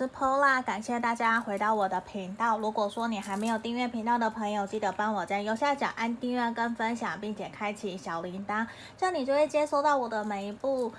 是 Pola，感谢大家回到我的频道。如果说你还没有订阅频道的朋友，记得帮我在右下角按订阅跟分享，并且开启小铃铛，这样你就会接收到我的每一部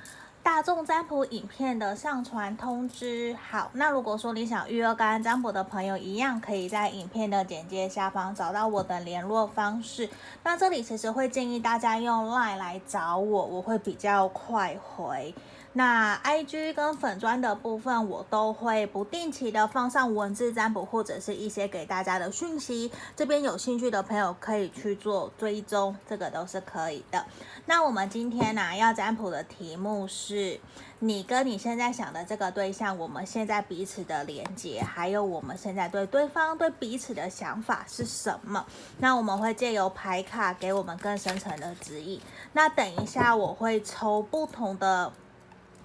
大众占卜影片的上传通知。好，那如果说你想预约个案占卜的朋友，一样可以在影片的简介下方找到我的联络方式。那这里其实会建议大家用 LINE 来找我，我会比较快回。那 IG 跟粉砖的部分，我都会不定期的放上文字占卜或者是一些给大家的讯息。这边有兴趣的朋友可以去做追踪，这个都是可以的。那我们今天呢、要占卜的题目是你跟你现在想的这个对象，我们现在彼此的连接，还有我们现在对对方对彼此的想法是什么？那我们会借由牌卡给我们更深层的指引。那等一下我会抽不同的。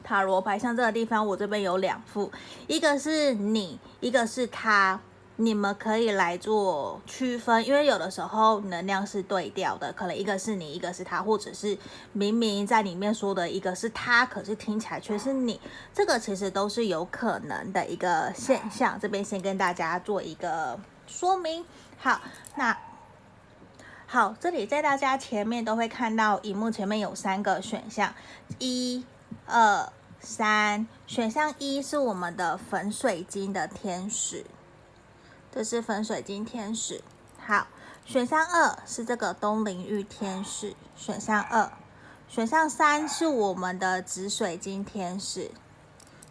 塔罗牌，像这个地方，我这边有两副，一个是你，一个是他，你们可以来做区分，因为有的时候能量是对调的，可能一个是你，一个是他，或者是明明在里面说的一个是他，可是听起来却是你，这个其实都是有可能的一个现象。这边先跟大家做一个说明。好，那好，这里在大家前面都会看到，荧幕前面有三个选项，一。二三，选项一是我们的粉水晶的天使，这是粉水晶天使。好，选项二是这个东陵玉天使，选项二。选项三是我们的紫水晶天使。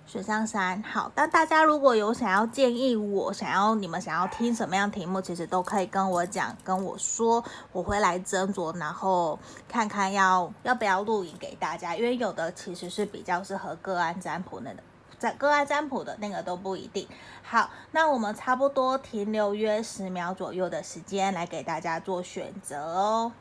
选项三，好，但大家如果有想要建议我，想要你们想要听什么样题目，其实都可以跟我讲，跟我说，我会来斟酌，然后看看要要不要录影给大家，因为有的其实是比较适合个案占卜的，在个案占卜的那个都不一定。好，那我们差不多停留约十秒左右的时间，来给大家做选择哦。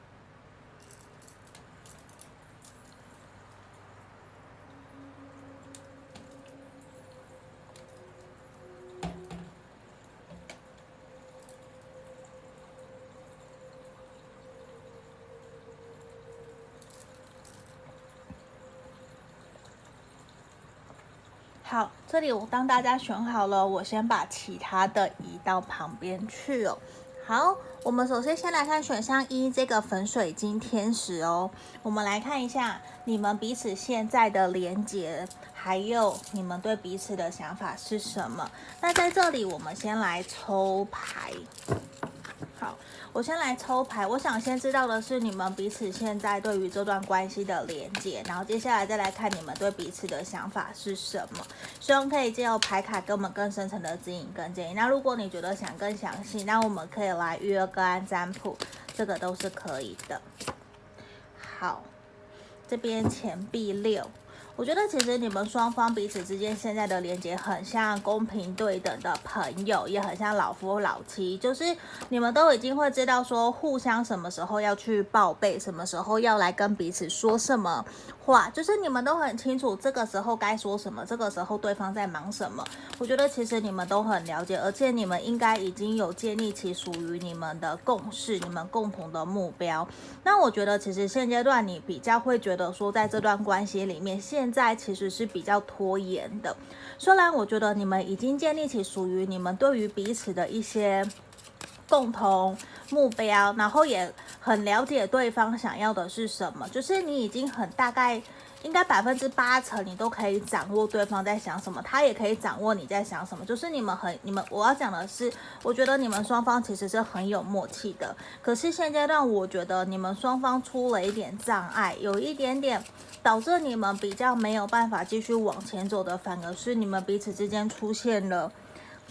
好，这里我当大家选好了，我先把其他的移到旁边去哦。好，我们首先先来看选项一，这个粉水晶天使哦。我们来看一下你们彼此现在的连接，还有你们对彼此的想法是什么？那在这里，我们先来抽牌。好。我先来抽牌，我想先知道的是你们彼此现在对于这段关系的连接，然后接下来再来看你们对彼此的想法是什么。希望可以借由牌卡给我们更深层的指引跟建议。那如果你觉得想更详细，那我们可以来预约个案占卜，这个都是可以的。好，这边钱币六。我觉得其实你们双方彼此之间现在的连接很像公平对等的朋友，也很像老夫老妻，就是你们都已经会知道说互相什么时候要去报备，什么时候要来跟彼此说什么话，就是你们都很清楚这个时候该说什么，这个时候对方在忙什么。我觉得其实你们都很了解，而且你们应该已经有建立起属于你们的共识，你们共同的目标。那我觉得其实现阶段你比较会觉得说，在这段关系里面现在其实是比较拖延的，虽然我觉得你们已经建立起属于你们对于彼此的一些共同目标，然后也很了解对方想要的是什么，就是你已经很大概。应该百分之八成你都可以掌握对方在想什么，他也可以掌握你在想什么。就是你们很，你们我要讲的是，我觉得你们双方其实是很有默契的。可是现阶段，我觉得你们双方出了一点障碍，有一点点导致你们比较没有办法继续往前走的，反而是你们彼此之间出现了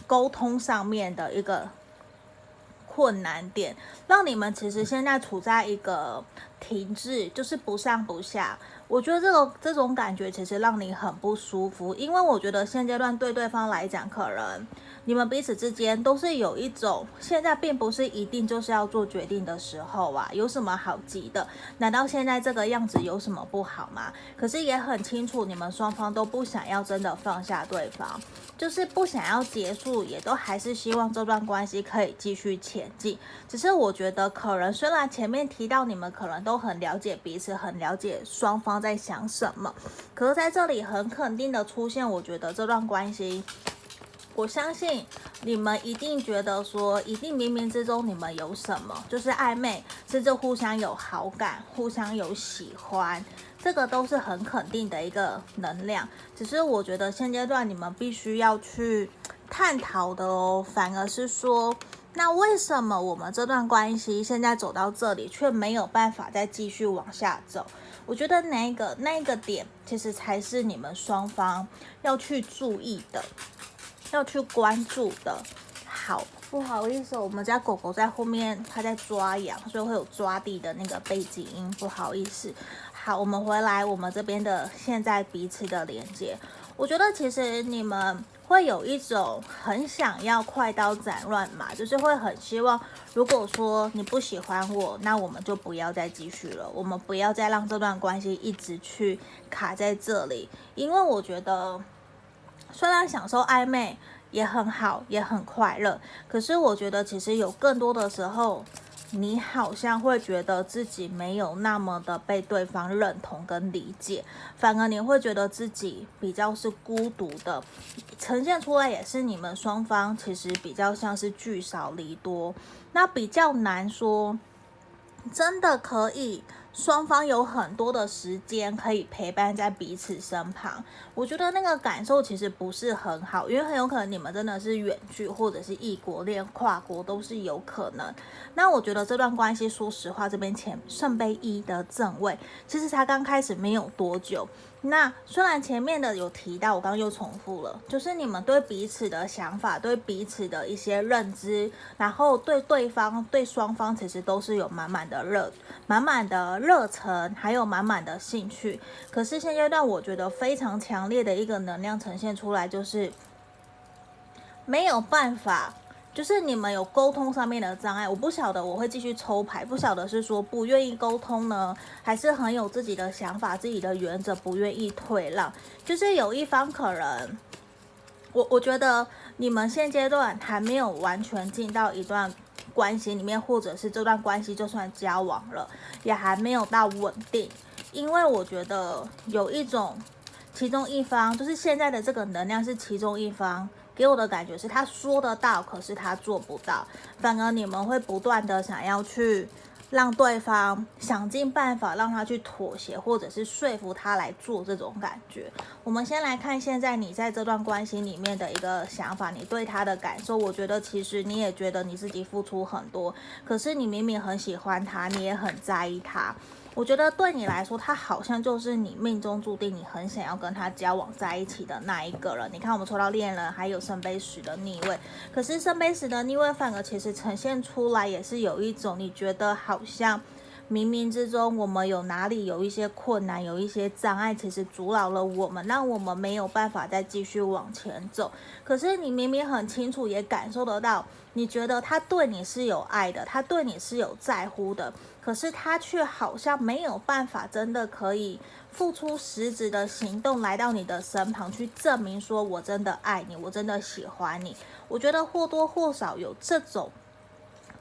沟通上面的一个困难点，让你们其实现在处在一个停滞，就是不上不下。我觉得这个这种感觉其实让你很不舒服，因为我觉得现阶段对对方来讲，可能你们彼此之间都是有一种现在并不是一定就是要做决定的时候啊，有什么好急的？难道现在这个样子有什么不好吗？可是也很清楚，你们双方都不想要真的放下对方，就是不想要结束，也都还是希望这段关系可以继续前进。只是我觉得，可能虽然前面提到你们可能都很了解彼此，很了解双方。在想什么？可是在这里很肯定的出现，我觉得这段关系我相信你们一定觉得说，一定冥冥之中你们有什么，就是暧昧，甚至互相有好感，互相有喜欢，这个都是很肯定的一个能量。只是我觉得现阶段你们必须要去探讨的哦，反而是说，那为什么我们这段关系现在走到这里，却没有办法再继续往下走？我觉得那个那个点，其实才是你们双方要去注意的。要去关注的，好，不好意思，我们家狗狗在后面，它在抓痒，所以会有抓地的那个背景音，不好意思。好，我们回来，我们这边的现在彼此的连接，我觉得其实你们会有一种很想要快刀斩乱麻，就是会很希望，如果说你不喜欢我，那我们就不要再继续了，我们不要再让这段关系一直去卡在这里，因为我觉得。虽然享受暧昧也很好，也很快乐，可是我觉得其实有更多的时候，你好像会觉得自己没有那么的被对方认同跟理解，反而你会觉得自己比较是孤独的，呈现出来也是你们双方其实比较像是聚少离多，那比较难说，真的可以。双方有很多的时间可以陪伴在彼此身旁，我觉得那个感受其实不是很好，因为很有可能你们真的是远距或者是异国恋、跨国都是有可能。那我觉得这段关系，说实话，这边前圣杯一的正位，其实才刚开始没有多久。那虽然前面的有提到，我刚刚又重复了，就是你们对彼此的想法，对彼此的一些认知，然后对对方、对双方，其实都是有满满的热、满满的热忱，还有满满的兴趣。可是现阶段，我觉得非常强烈的一个能量呈现出来，就是没有办法。就是你们有沟通上面的障碍，我不晓得我会继续抽牌，不晓得是说不愿意沟通呢，还是很有自己的想法、自己的原则，不愿意退让。就是有一方可能，我我觉得你们现阶段还没有完全进到一段关系里面，或者是这段关系就算交往了，也还没有到稳定，因为我觉得有一种其中一方，就是现在的这个能量是其中一方。给我的感觉是他说得到，可是他做不到，反而你们会不断的想要去让对方想尽办法让他去妥协，或者是说服他来做这种感觉。我们先来看现在你在这段关系里面的一个想法，你对他的感受。我觉得其实你也觉得你自己付出很多，可是你明明很喜欢他，你也很在意他。我觉得对你来说，他好像就是你命中注定，你很想要跟他交往在一起的那一个人。你看，我们抽到恋人，还有圣杯十的逆位，可是圣杯十的逆位反而其实呈现出来也是有一种，你觉得好像冥冥之中我们有哪里有一些困难，有一些障碍，其实阻挠了我们，让我们没有办法再继续往前走。可是你明明很清楚，也感受得到，你觉得他对你是有爱的，他对你是有在乎的。可是他却好像没有办法，真的可以付出实质的行动来到你的身旁，去证明说我真的爱你，我真的喜欢你。我觉得或多或少有这种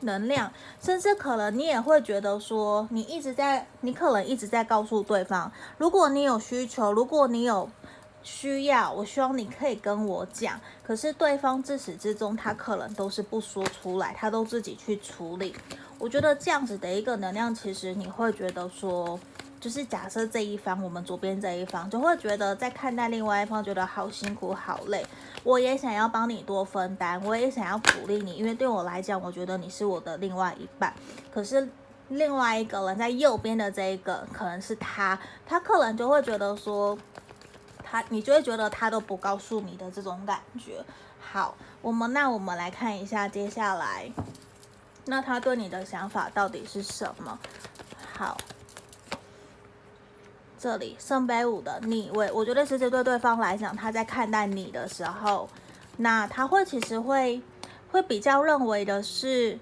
能量，甚至可能你也会觉得说，你一直在，你可能一直在告诉对方，如果你有需求，如果你有。需要，我希望你可以跟我讲。可是对方自始至终，他可能都是不说出来，他都自己去处理。我觉得这样子的一个能量，其实你会觉得说，就是假设这一方，我们左边这一方，就会觉得在看待另外一方，觉得好辛苦、好累。我也想要帮你多分担，我也想要鼓励你，因为对我来讲，我觉得你是我的另外一半。可是另外一个人在右边的这一个，可能是他，他可能就会觉得说。他，你就会觉得他都不告诉你的这种感觉。好，我们那我们来看一下接下来，那他对你的想法到底是什么？好，这里圣杯五的逆位，我觉得其实对对方来讲，他在看待你的时候，那他会其实会会比较认为的是，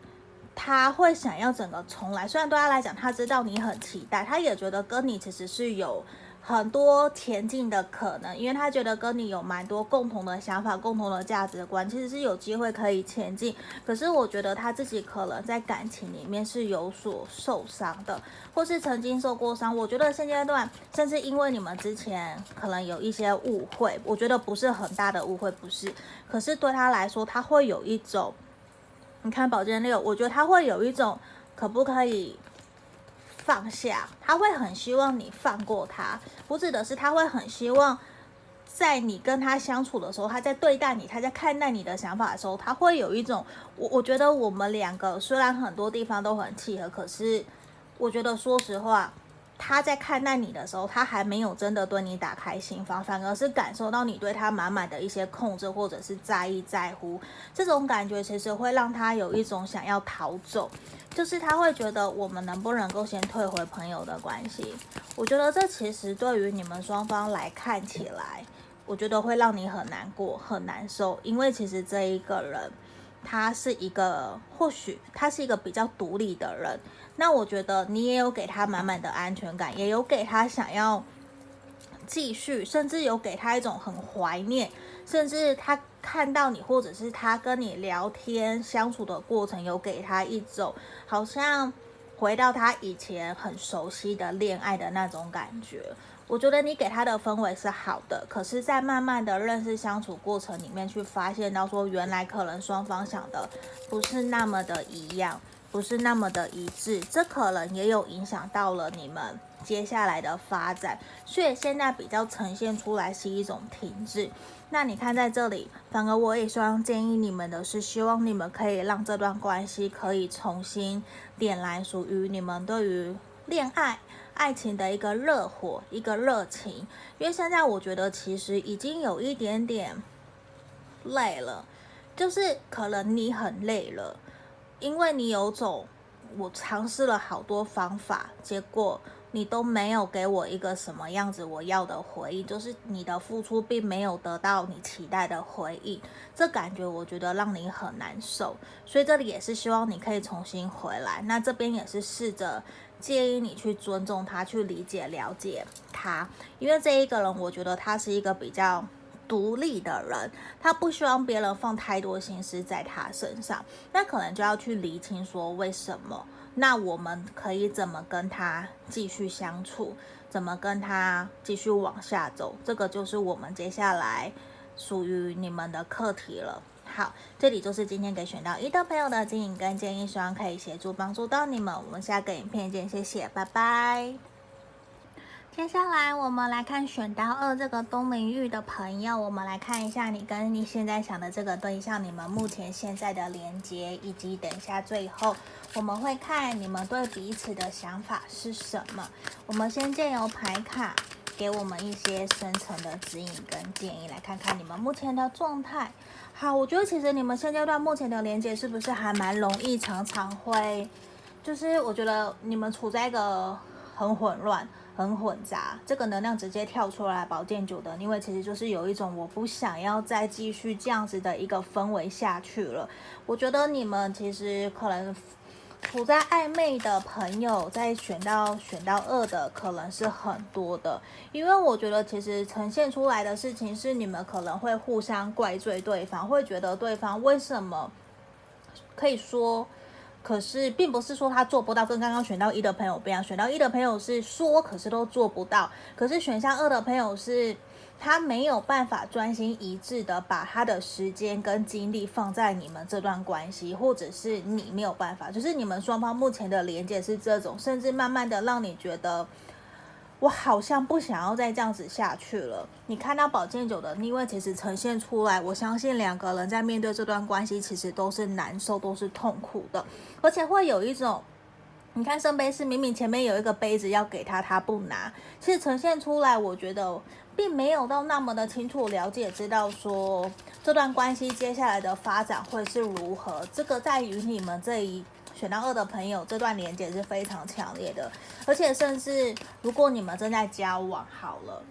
他会想要整个重来。虽然对他来讲，他知道你很期待，他也觉得跟你其实是有。很多前进的可能，因为他觉得跟你有蛮多共同的想法、共同的价值观，其实是有机会可以前进。可是我觉得他自己可能在感情里面是有所受伤的，或是曾经受过伤。我觉得现阶段，甚至因为你们之前可能有一些误会，我觉得不是很大的误会，不是。可是对他来说，他会有一种，你看宝剑六，我觉得他会有一种，可不可以？放下，他会很希望你放过他。我指的是，他会很希望在你跟他相处的时候，他在对待你，他在看待你的想法的时候，他会有一种，我我觉得我们两个虽然很多地方都很契合，可是我觉得说实话。他在看待你的时候，他还没有真的对你打开心房，反而是感受到你对他满满的一些控制或者是在意在乎，这种感觉其实会让他有一种想要逃走，就是他会觉得我们能不能够先退回朋友的关系？我觉得这其实对于你们双方来看起来，我觉得会让你很难过、很难受，因为其实这一个人他是一个，或许他是一个比较独立的人。那我觉得你也有给他满满的安全感，也有给他想要继续，甚至有给他一种很怀念，甚至他看到你，或者是他跟你聊天相处的过程，有给他一种好像回到他以前很熟悉的恋爱的那种感觉。我觉得你给他的氛围是好的，可是，在慢慢的认识相处过程里面，去发现到说，原来可能双方想的不是那么的一样。不是那么的一致，这可能也有影响到了你们接下来的发展，所以现在比较呈现出来是一种停滞。那你看在这里，反而我也希望建议你们的是，希望你们可以让这段关系可以重新点燃属于你们对于恋爱、爱情的一个热火、一个热情。因为现在我觉得其实已经有一点点累了，就是可能你很累了。因为你有种，我尝试了好多方法，结果你都没有给我一个什么样子我要的回应，就是你的付出并没有得到你期待的回应，这感觉我觉得让你很难受，所以这里也是希望你可以重新回来。那这边也是试着建议你去尊重他，去理解、了解他，因为这一个人，我觉得他是一个比较。独立的人，他不希望别人放太多心思在他身上，那可能就要去厘清说为什么。那我们可以怎么跟他继续相处？怎么跟他继续往下走？这个就是我们接下来属于你们的课题了。好，这里就是今天给选到一的朋友的建议跟建议，希望可以协助帮助到你们。我们下个影片见，谢谢，拜拜。接下来我们来看选到二这个东明玉的朋友，我们来看一下你跟你现在想的这个对象，你们目前现在的连接，以及等一下最后我们会看你们对彼此的想法是什么。我们先借由牌卡给我们一些深层的指引跟建议，来看看你们目前的状态。好，我觉得其实你们现阶段目前的连接是不是还蛮容易，常常会，就是我觉得你们处在一个很混乱。很混杂，这个能量直接跳出来，宝剑九的，因为其实就是有一种我不想要再继续这样子的一个氛围下去了。我觉得你们其实可能处在暧昧的朋友，在选到选到二的可能是很多的，因为我觉得其实呈现出来的事情是你们可能会互相怪罪对方，会觉得对方为什么可以说。可是，并不是说他做不到，跟刚刚选到一的朋友不一样。选到一的朋友是说，可是都做不到。可是选项二的朋友是，他没有办法专心一致的把他的时间跟精力放在你们这段关系，或者是你没有办法，就是你们双方目前的连接是这种，甚至慢慢的让你觉得。我好像不想要再这样子下去了。你看到宝剑九的逆位，其实呈现出来，我相信两个人在面对这段关系，其实都是难受，都是痛苦的，而且会有一种，你看圣杯是明明前面有一个杯子要给他，他不拿，其实呈现出来，我觉得并没有到那么的清楚了解，知道说这段关系接下来的发展会是如何。这个在于你们这一。选到二的朋友，这段连接是非常强烈的，而且甚至如果你们正在交往好了，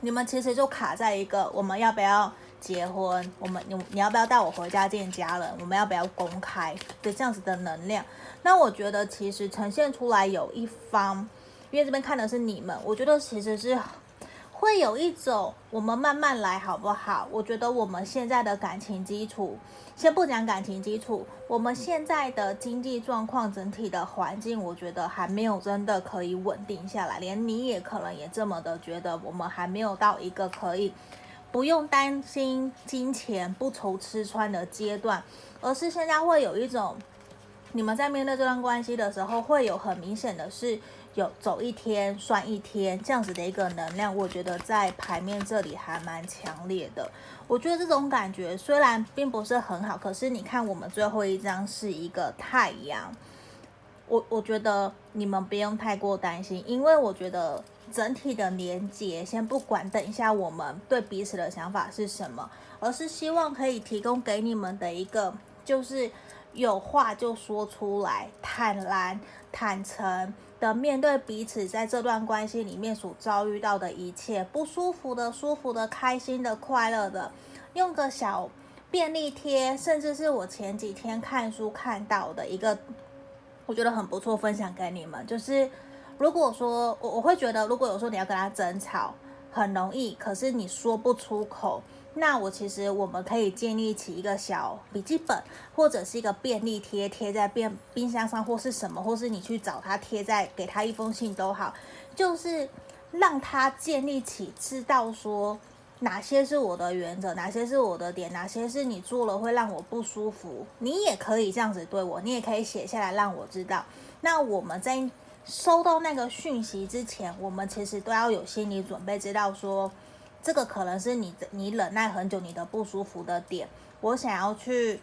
你们其实就卡在一个我们要不要结婚，我们你你要不要带我回家见家人，我们要不要公开的这样子的能量。那我觉得其实呈现出来有一方。因为这边看的是你们，我觉得其实是会有一种我们慢慢来好不好？我觉得我们现在的感情基础，先不讲感情基础，我们现在的经济状况整体的环境，我觉得还没有真的可以稳定下来，连你也可能也这么的觉得，我们还没有到一个可以不用担心金钱不愁吃穿的阶段，而是现在会有一种。你们在面对这段关系的时候，会有很明显的是有走一天算一天这样子的一个能量，我觉得在牌面这里还蛮强烈的。我觉得这种感觉虽然并不是很好，可是你看我们最后一张是一个太阳，我我觉得你们不用太过担心，因为我觉得整体的连接，先不管等一下我们对彼此的想法是什么，而是希望可以提供给你们的一个就是。有话就说出来，坦然、坦诚的面对彼此在这段关系里面所遭遇到的一切，不舒服的、舒服的、开心的、快乐的，用个小便利贴，甚至是我前几天看书看到的一个，我觉得很不错，分享给你们。就是如果说我我会觉得，如果有时候你要跟他争吵，很容易，可是你说不出口。那我其实我们可以建立起一个小笔记本，或者是一个便利贴，贴在冰冰箱上，或是什么，或是你去找他贴在，给他一封信都好，就是让他建立起知道说哪些是我的原则，哪些是我的点，哪些是你做了会让我不舒服，你也可以这样子对我，你也可以写下来让我知道。那我们在收到那个讯息之前，我们其实都要有心理准备，知道说。这个可能是你，你忍耐很久，你的不舒服的点，我想要去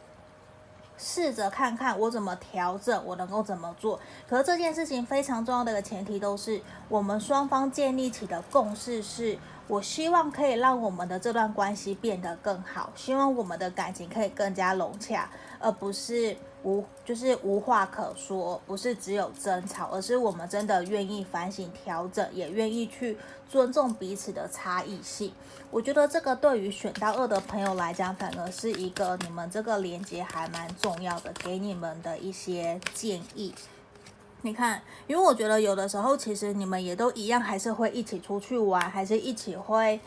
试着看看我怎么调整，我能够怎么做。可是这件事情非常重要的一个前提都是我们双方建立起的共识是，我希望可以让我们的这段关系变得更好，希望我们的感情可以更加融洽，而不是。无就是无话可说，不是只有争吵，而是我们真的愿意反省调整，也愿意去尊重彼此的差异性。我觉得这个对于选到二的朋友来讲，反而是一个你们这个连接还蛮重要的，给你们的一些建议。你看，因为我觉得有的时候其实你们也都一样，还是会一起出去玩，还是一起会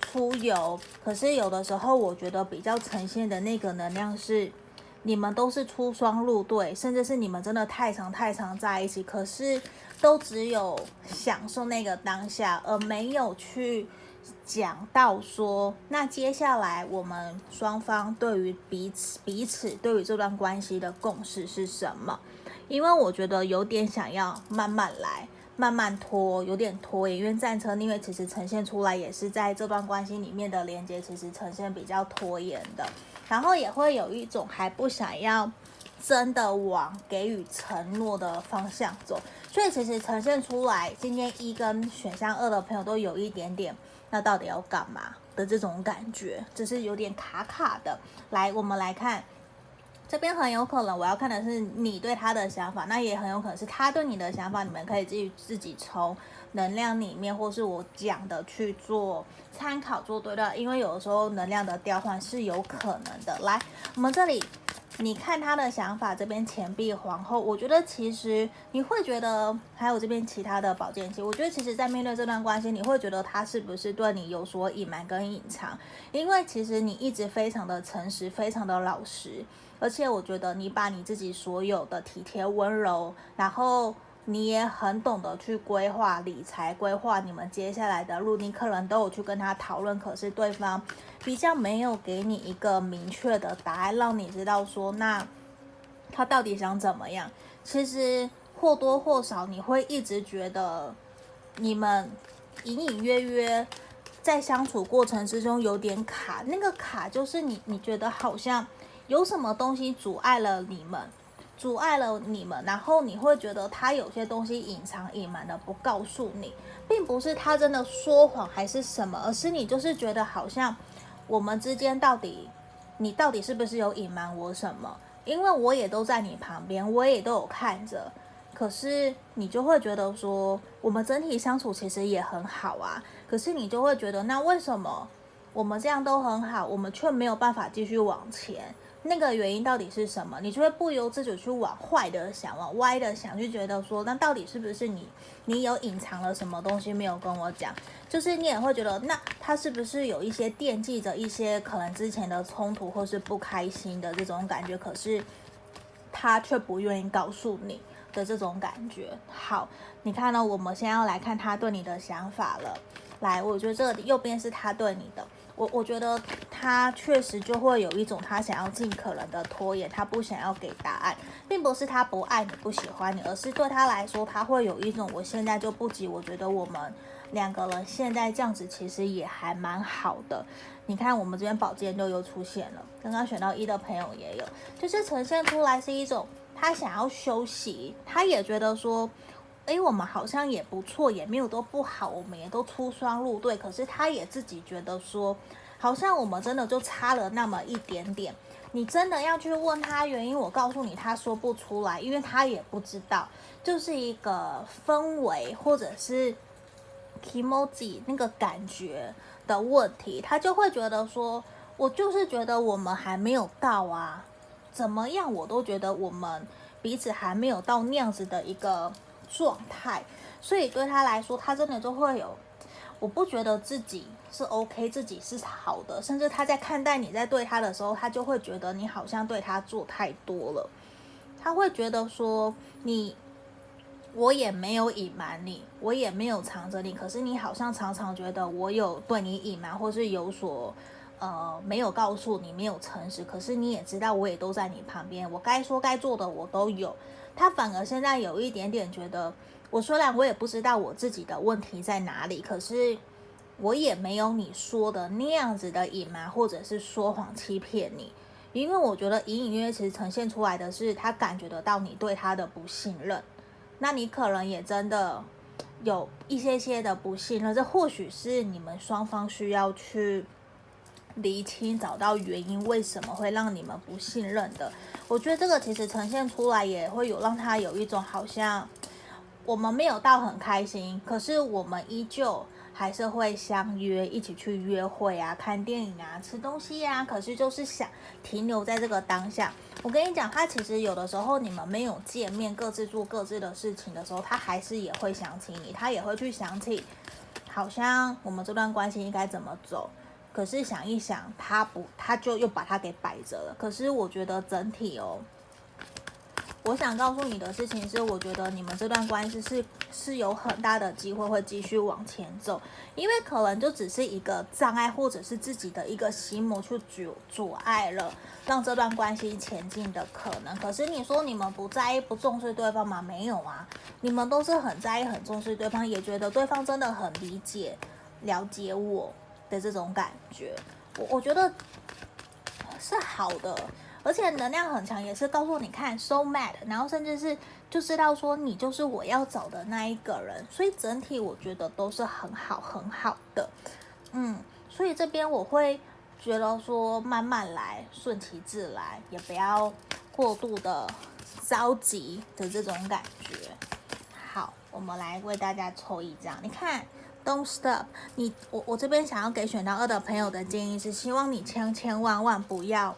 出游。可是有的时候，我觉得比较呈现的那个能量是。你们都是出双入对，甚至是你们真的太长太长在一起，可是都只有享受那个当下，而没有去讲到说，那接下来我们双方对于彼此彼此对于这段关系的共识是什么？因为我觉得有点想要慢慢来，慢慢拖，有点拖延，因为战车，因为其实呈现出来也是在这段关系里面的连接，其实呈现比较拖延的。然后也会有一种还不想要真的往给予承诺的方向走，所以其实呈现出来，今天一跟选项二的朋友都有一点点，那到底要干嘛的这种感觉，只是有点卡卡的。来，我们来看这边，很有可能我要看的是你对他的想法，那也很有可能是他对你的想法，你们可以自己自己抽。能量里面，或是我讲的去做参考做对的，因为有的时候能量的调换是有可能的。来，我们这里你看他的想法，这边钱币皇后，我觉得其实你会觉得，还有这边其他的宝剑七，我觉得其实在面对这段关系，你会觉得他是不是对你有所隐瞒跟隐藏？因为其实你一直非常的诚实，非常的老实，而且我觉得你把你自己所有的体贴温柔，然后。你也很懂得去规划理财，规划你们接下来的路，你可能都有去跟他讨论，可是对方比较没有给你一个明确的答案，让你知道说，那他到底想怎么样？其实或多或少你会一直觉得你们隐隐约约在相处过程之中有点卡，那个卡就是你你觉得好像有什么东西阻碍了你们。阻碍了你们，然后你会觉得他有些东西隐藏、隐瞒的不告诉你，并不是他真的说谎还是什么，而是你就是觉得好像我们之间到底，你到底是不是有隐瞒我什么？因为我也都在你旁边，我也都有看着，可是你就会觉得说，我们整体相处其实也很好啊，可是你就会觉得，那为什么我们这样都很好，我们却没有办法继续往前？那个原因到底是什么？你就会不由自主去往坏的想，往歪的想，就觉得说，那到底是不是你，你有隐藏了什么东西没有跟我讲？就是你也会觉得，那他是不是有一些惦记着一些可能之前的冲突或是不开心的这种感觉？可是他却不愿意告诉你的这种感觉。好，你看呢？我们先要来看他对你的想法了。来，我觉得这个右边是他对你的。我我觉得他确实就会有一种他想要尽可能的拖延，他不想要给答案，并不是他不爱你、不喜欢你，而是对他来说，他会有一种我现在就不急。我觉得我们两个人现在这样子其实也还蛮好的。你看，我们这边宝剑六又出现了，刚刚选到一的朋友也有，就是呈现出来是一种他想要休息，他也觉得说。诶，我们好像也不错，也没有都不好，我们也都出双入对。可是他也自己觉得说，好像我们真的就差了那么一点点。你真的要去问他原因，我告诉你，他说不出来，因为他也不知道，就是一个氛围或者是 kimoji 那个感觉的问题。他就会觉得说，我就是觉得我们还没有到啊，怎么样我都觉得我们彼此还没有到那样子的一个。状态，所以对他来说，他真的就会有，我不觉得自己是 OK，自己是好的，甚至他在看待你在对他的时候，他就会觉得你好像对他做太多了，他会觉得说你，我也没有隐瞒你，我也没有藏着你，可是你好像常常觉得我有对你隐瞒，或是有所呃没有告诉你，没有诚实，可是你也知道，我也都在你旁边，我该说该做的我都有。他反而现在有一点点觉得，我虽然我也不知道我自己的问题在哪里，可是我也没有你说的那样子的隐瞒或者是说谎欺骗你，因为我觉得隐隐约约其实呈现出来的是他感觉得到你对他的不信任，那你可能也真的有一些些的不信任，这或许是你们双方需要去厘清，找到原因，为什么会让你们不信任的。我觉得这个其实呈现出来也会有让他有一种好像我们没有到很开心，可是我们依旧还是会相约一起去约会啊、看电影啊、吃东西呀、可是就是想停留在这个当下。我跟你讲，他其实有的时候你们没有见面，各自做各自的事情的时候，他还是也会想起你，他也会去想起，好像我们这段关系应该怎么走。可是想一想，他不，他就又把它给摆着了。可是我觉得整体哦，我想告诉你的事情是，我觉得你们这段关系是是有很大的机会会继续往前走，因为可能就只是一个障碍，或者是自己的一个心魔去阻阻碍了让这段关系前进的可能。可是你说你们不在意、不重视对方吗？没有啊，你们都是很在意、很重视对方，也觉得对方真的很理解、了解我。的这种感觉，我我觉得是好的，而且能量很强，也是告诉你看，so mad，然后甚至是就知道说你就是我要找的那一个人，所以整体我觉得都是很好很好的，嗯，所以这边我会觉得说慢慢来，顺其自然，也不要过度的着急的这种感觉。好，我们来为大家抽一张，你看。Don't stop！你我我这边想要给选到二的朋友的建议是，希望你千千万万不要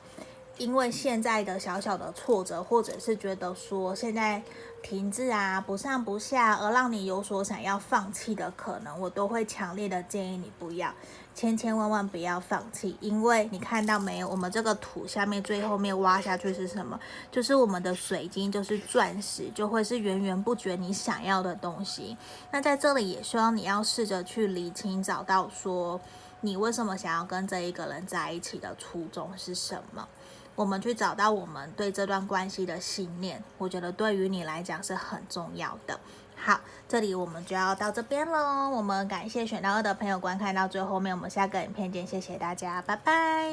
因为现在的小小的挫折，或者是觉得说现在停滞啊不上不下，而让你有所想要放弃的可能，我都会强烈的建议你不要。千千万万不要放弃，因为你看到没有，我们这个土下面最后面挖下去是什么？就是我们的水晶，就是钻石，就会是源源不绝你想要的东西。那在这里也希望你要试着去理清，找到说你为什么想要跟这一个人在一起的初衷是什么。我们去找到我们对这段关系的信念，我觉得对于你来讲是很重要的。好，这里我们就要到这边喽。我们感谢选到二的朋友观看到最后面，我们下个影片见，谢谢大家，拜拜。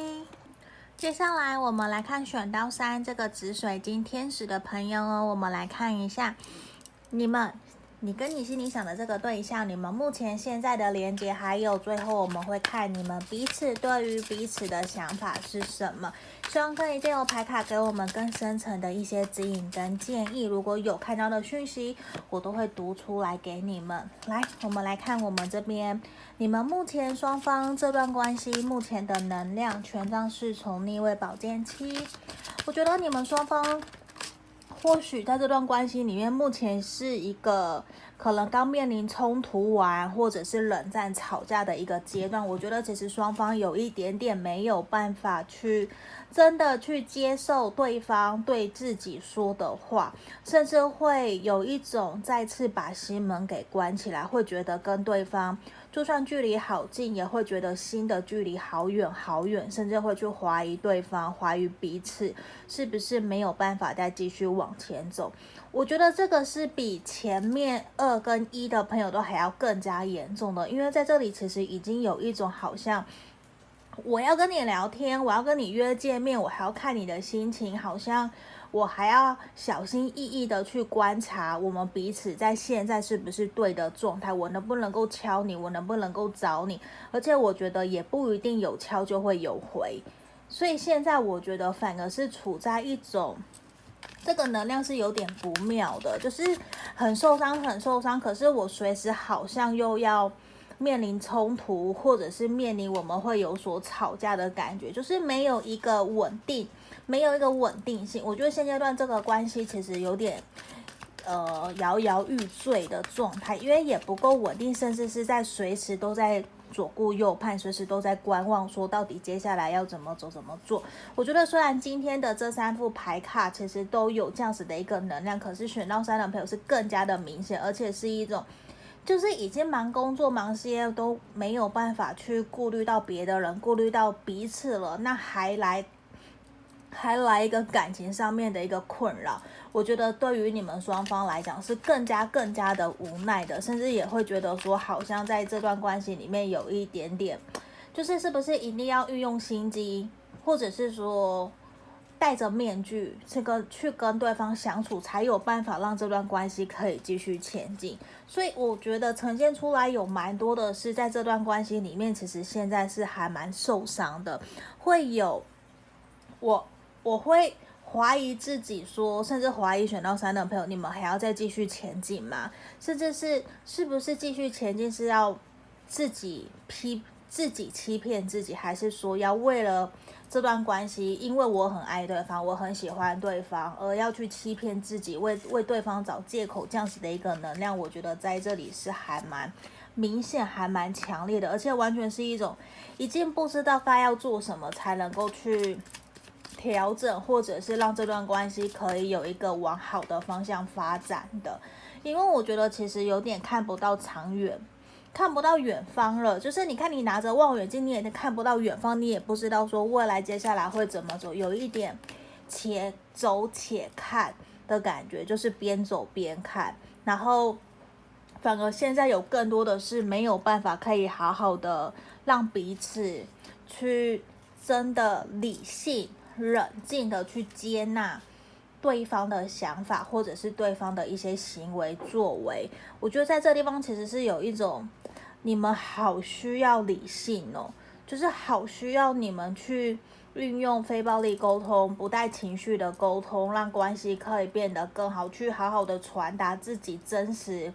接下来我们来看选到三这个紫水晶天使的朋友哦，我们来看一下你们你跟你心里想的这个对象，你们目前现在的连接，还有最后我们会看你们彼此对于彼此的想法是什么。希望可以借由牌卡给我们更深层的一些指引跟建议。如果有看到的讯息，我都会读出来给你们。来，我们来看我们这边，你们目前双方这段关系目前的能量，权杖侍从逆位宝剑七。我觉得你们双方或许在这段关系里面，目前是一个。可能刚面临冲突完，或者是冷战、吵架的一个阶段，我觉得其实双方有一点点没有办法去真的去接受对方对自己说的话，甚至会有一种再次把心门给关起来，会觉得跟对方。就算距离好近，也会觉得心的距离好远好远，甚至会去怀疑对方，怀疑彼此是不是没有办法再继续往前走。我觉得这个是比前面二跟一的朋友都还要更加严重的，因为在这里其实已经有一种好像我要跟你聊天，我要跟你约见面，我还要看你的心情，好像。我还要小心翼翼的去观察我们彼此在现在是不是对的状态，我能不能够敲你，我能不能够找你，而且我觉得也不一定有敲就会有回，所以现在我觉得反而是处在一种这个能量是有点不妙的，就是很受伤，很受伤，可是我随时好像又要面临冲突，或者是面临我们会有所吵架的感觉，就是没有一个稳定。没有一个稳定性，我觉得现阶段这个关系其实有点，呃，摇摇欲坠的状态，因为也不够稳定，甚至是在随时都在左顾右盼，随时都在观望，说到底接下来要怎么走，怎么做。我觉得虽然今天的这三副牌卡其实都有这样子的一个能量，可是选到三的朋友是更加的明显，而且是一种，就是已经忙工作、忙事业都没有办法去顾虑到别的人，顾虑到彼此了，那还来。还来一个感情上面的一个困扰，我觉得对于你们双方来讲是更加更加的无奈的，甚至也会觉得说好像在这段关系里面有一点点，就是是不是一定要运用心机，或者是说戴着面具这个去跟对方相处，才有办法让这段关系可以继续前进。所以我觉得呈现出来有蛮多的是在这段关系里面，其实现在是还蛮受伤的，会有我。我会怀疑自己说，甚至怀疑选到三的朋友，你们还要再继续前进吗？甚至是是不是继续前进是要自己批自己欺骗自己，还是说要为了这段关系，因为我很爱对方，我很喜欢对方，而要去欺骗自己，为为对方找借口，这样子的一个能量，我觉得在这里是还蛮明显，还蛮强烈的，而且完全是一种已经不知道该要做什么才能够去。调整，或者是让这段关系可以有一个往好的方向发展的，因为我觉得其实有点看不到长远，看不到远方了。就是你看，你拿着望远镜，你也看不到远方，你也不知道说未来接下来会怎么走，有一点且走且看的感觉，就是边走边看，然后反而现在有更多的是没有办法可以好好的让彼此去真的理性。冷静的去接纳对方的想法，或者是对方的一些行为作为。我觉得在这地方其实是有一种，你们好需要理性哦，就是好需要你们去运用非暴力沟通，不带情绪的沟通，让关系可以变得更好，去好好的传达自己真实，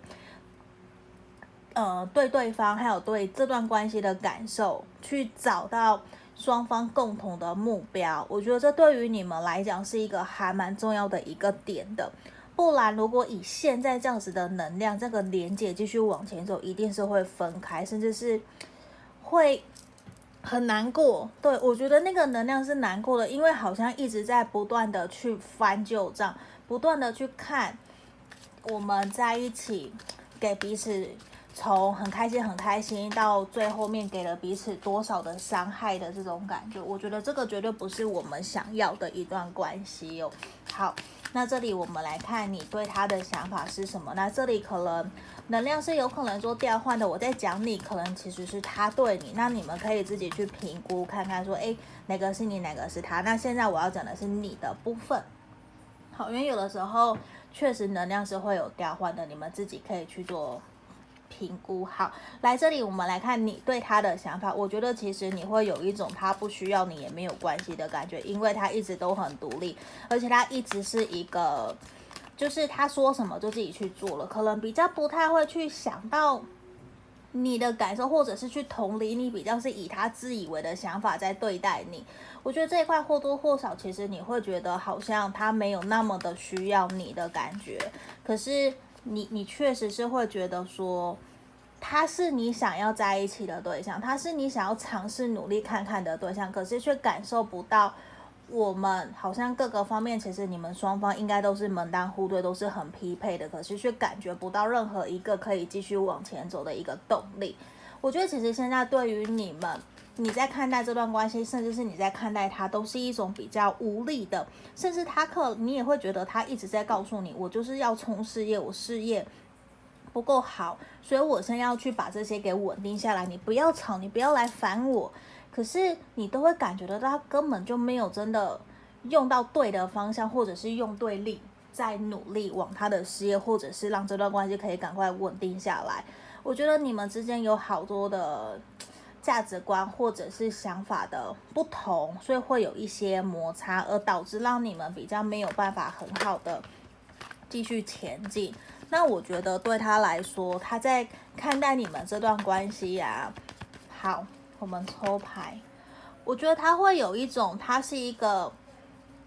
呃，对对方还有对这段关系的感受，去找到。双方共同的目标，我觉得这对于你们来讲是一个还蛮重要的一个点的。不然，如果以现在这样子的能量，这个连接继续往前走，一定是会分开，甚至是会很难过。对，我觉得那个能量是难过的，因为好像一直在不断的去翻旧账，不断的去看我们在一起给彼此。从很开心很开心到最后面给了彼此多少的伤害的这种感觉，我觉得这个绝对不是我们想要的一段关系哦。好，那这里我们来看你对他的想法是什么？那这里可能能量是有可能做调换的。我在讲你，可能其实是他对你，那你们可以自己去评估看看，说，诶，哪个是你，哪个是他？那现在我要讲的是你的部分。好，因为有的时候。确实能量是会有调换的，你们自己可以去做评估。好，来这里我们来看你对他的想法。我觉得其实你会有一种他不需要你也没有关系的感觉，因为他一直都很独立，而且他一直是一个，就是他说什么就自己去做了，可能比较不太会去想到你的感受，或者是去同理你，比较是以他自以为的想法在对待你。我觉得这一块或多或少，其实你会觉得好像他没有那么的需要你的感觉，可是你你确实是会觉得说，他是你想要在一起的对象，他是你想要尝试努力看看的对象，可是却感受不到我们好像各个方面，其实你们双方应该都是门当户对，都是很匹配的，可是却感觉不到任何一个可以继续往前走的一个动力。我觉得其实现在对于你们。你在看待这段关系，甚至是你在看待他，都是一种比较无力的，甚至他可你也会觉得他一直在告诉你，我就是要冲事业，我事业不够好，所以我先要去把这些给稳定下来。你不要吵，你不要来烦我。可是你都会感觉得到，他根本就没有真的用到对的方向，或者是用对力，在努力往他的事业，或者是让这段关系可以赶快稳定下来。我觉得你们之间有好多的。价值观或者是想法的不同，所以会有一些摩擦，而导致让你们比较没有办法很好的继续前进。那我觉得对他来说，他在看待你们这段关系呀，好，我们抽牌，我觉得他会有一种，他是一个。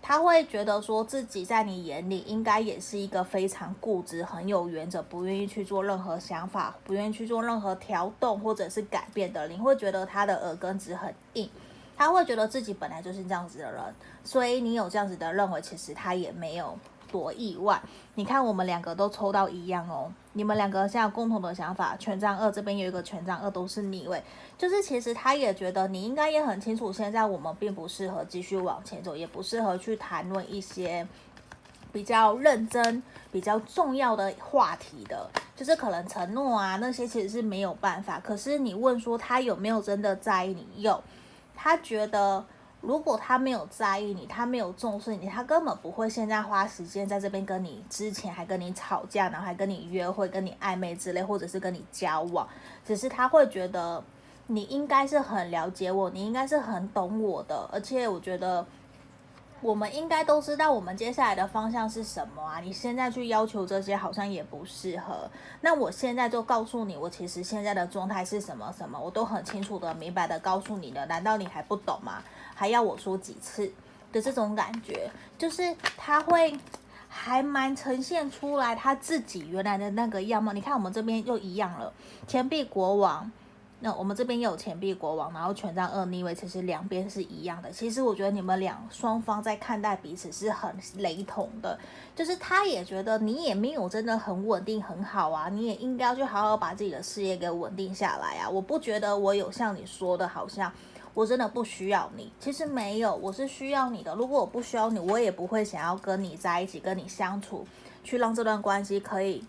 他会觉得说自己在你眼里应该也是一个非常固执、很有原则、不愿意去做任何想法、不愿意去做任何调动或者是改变的。你会觉得他的耳根子很硬，他会觉得自己本来就是这样子的人，所以你有这样子的认为，其实他也没有。多意外！你看，我们两个都抽到一样哦。你们两个现在共同的想法，权杖二这边有一个权杖二，都是逆位，就是其实他也觉得你应该也很清楚，现在我们并不适合继续往前走，也不适合去谈论一些比较认真、比较重要的话题的，就是可能承诺啊那些其实是没有办法。可是你问说他有没有真的在意你？有，他觉得。如果他没有在意你，他没有重视你，他根本不会现在花时间在这边跟你，之前还跟你吵架，然后还跟你约会、跟你暧昧之类，或者是跟你交往，只是他会觉得你应该是很了解我，你应该是很懂我的，而且我觉得我们应该都知道我们接下来的方向是什么啊！你现在去要求这些好像也不适合。那我现在就告诉你，我其实现在的状态是什么什么，我都很清楚的、明白的告诉你了，难道你还不懂吗？还要我说几次的这种感觉，就是他会还蛮呈现出来他自己原来的那个样貌。你看我们这边又一样了，钱币国王，那我们这边也有钱币国王，然后权杖二逆位，其实两边是一样的。其实我觉得你们两双方在看待彼此是很雷同的，就是他也觉得你也没有真的很稳定很好啊，你也应该要去好好把自己的事业给稳定下来啊。我不觉得我有像你说的，好像。我真的不需要你，其实没有，我是需要你的。如果我不需要你，我也不会想要跟你在一起，跟你相处，去让这段关系可以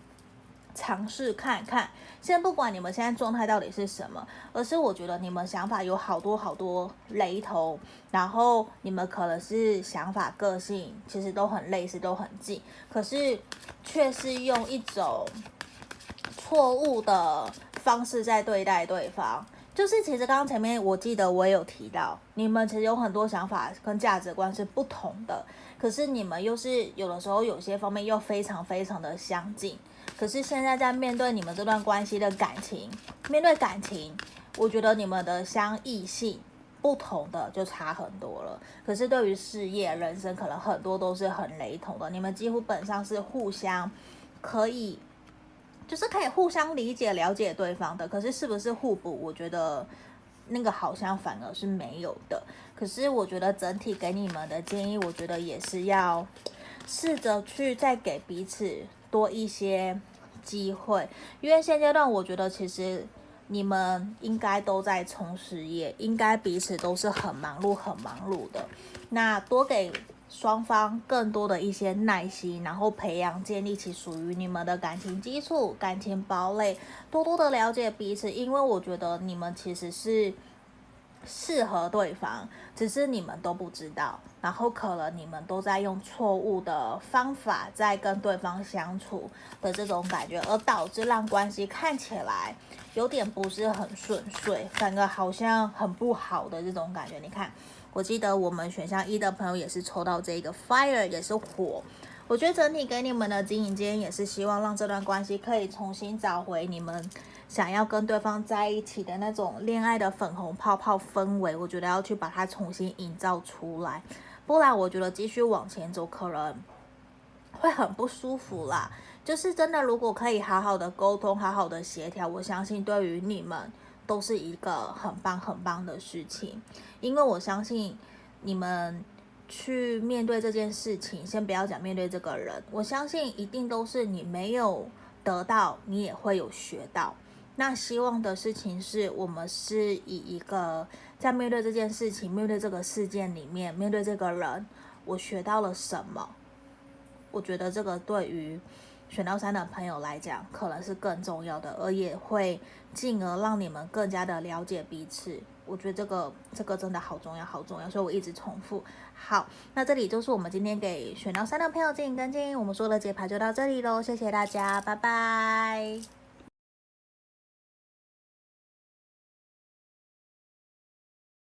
尝试看看。先不管你们现在状态到底是什么，而是我觉得你们想法有好多好多雷同，然后你们可能是想法、个性其实都很类似，都很近，可是却是用一种错误的方式在对待对方。就是其实刚刚前面我记得我也有提到，你们其实有很多想法跟价值观是不同的，可是你们又是有的时候有些方面又非常非常的相近。可是现在在面对你们这段关系的感情，面对感情，我觉得你们的相异性不同的就差很多了。可是对于事业、人生，可能很多都是很雷同的。你们几乎本上是互相可以。就是可以互相理解、了解对方的，可是是不是互补？我觉得那个好像反而是没有的。可是我觉得整体给你们的建议，我觉得也是要试着去再给彼此多一些机会，因为现阶段我觉得其实你们应该都在从事业，应该彼此都是很忙碌、很忙碌的。那多给。双方更多的一些耐心，然后培养建立起属于你们的感情基础、感情堡垒，多多的了解彼此，因为我觉得你们其实是适合对方，只是你们都不知道，然后可能你们都在用错误的方法在跟对方相处的这种感觉，而导致让关系看起来有点不是很顺遂，反而好像很不好的这种感觉。你看，我记得我们选项一的朋友也是抽到这个 fire，也是火。我觉得整体给你们的经营今天也是希望让这段关系可以重新找回你们。想要跟对方在一起的那种恋爱的粉红泡泡氛围，我觉得要去把它重新营造出来，不然我觉得继续往前走可能会很不舒服啦。就是真的，如果可以好好的沟通，好好的协调，我相信对于你们都是一个很棒很棒的事情。因为我相信你们去面对这件事情，先不要讲面对这个人，我相信一定都是你没有得到，你也会有学到。那希望的事情是我们是以一个在面对这件事情、面对这个事件里面、面对这个人，我学到了什么？我觉得这个对于选到三的朋友来讲，可能是更重要的，而也会进而让你们更加的了解彼此。我觉得这个这个真的好重要，好重要，所以我一直重复。好，那这里就是我们今天给选到三的朋友进行跟进，我们说的解牌就到这里喽，谢谢大家，拜拜。